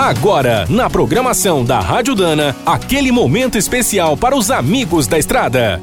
Agora, na programação da Rádio Dana, aquele momento especial para os amigos da estrada.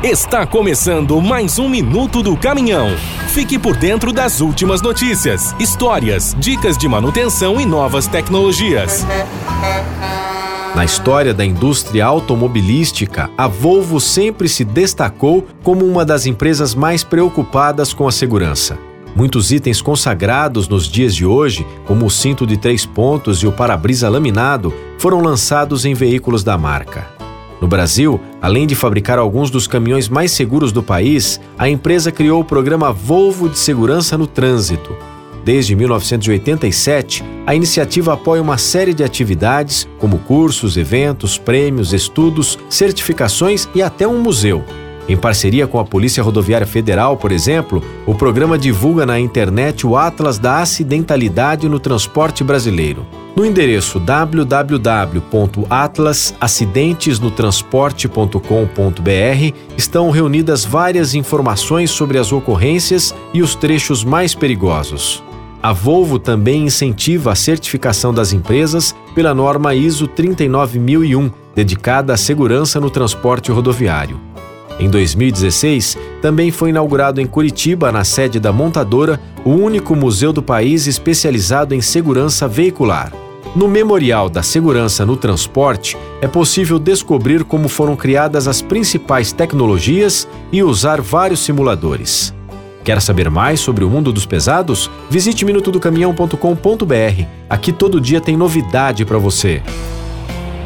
Está começando mais um Minuto do Caminhão. Fique por dentro das últimas notícias, histórias, dicas de manutenção e novas tecnologias. Na história da indústria automobilística, a Volvo sempre se destacou como uma das empresas mais preocupadas com a segurança. Muitos itens consagrados nos dias de hoje, como o cinto de três pontos e o para-brisa laminado, foram lançados em veículos da marca. No Brasil, além de fabricar alguns dos caminhões mais seguros do país, a empresa criou o programa Volvo de Segurança no Trânsito. Desde 1987, a iniciativa apoia uma série de atividades, como cursos, eventos, prêmios, estudos, certificações e até um museu. Em parceria com a Polícia Rodoviária Federal, por exemplo, o programa divulga na internet o Atlas da Acidentalidade no Transporte Brasileiro. No endereço www.atlasacidentesnotransporte.com.br estão reunidas várias informações sobre as ocorrências e os trechos mais perigosos. A Volvo também incentiva a certificação das empresas pela norma ISO 39001, dedicada à segurança no transporte rodoviário. Em 2016, também foi inaugurado em Curitiba, na sede da montadora, o único museu do país especializado em segurança veicular. No Memorial da Segurança no Transporte, é possível descobrir como foram criadas as principais tecnologias e usar vários simuladores. Quer saber mais sobre o mundo dos pesados? Visite minutodocaminhão.com.br. Aqui todo dia tem novidade para você.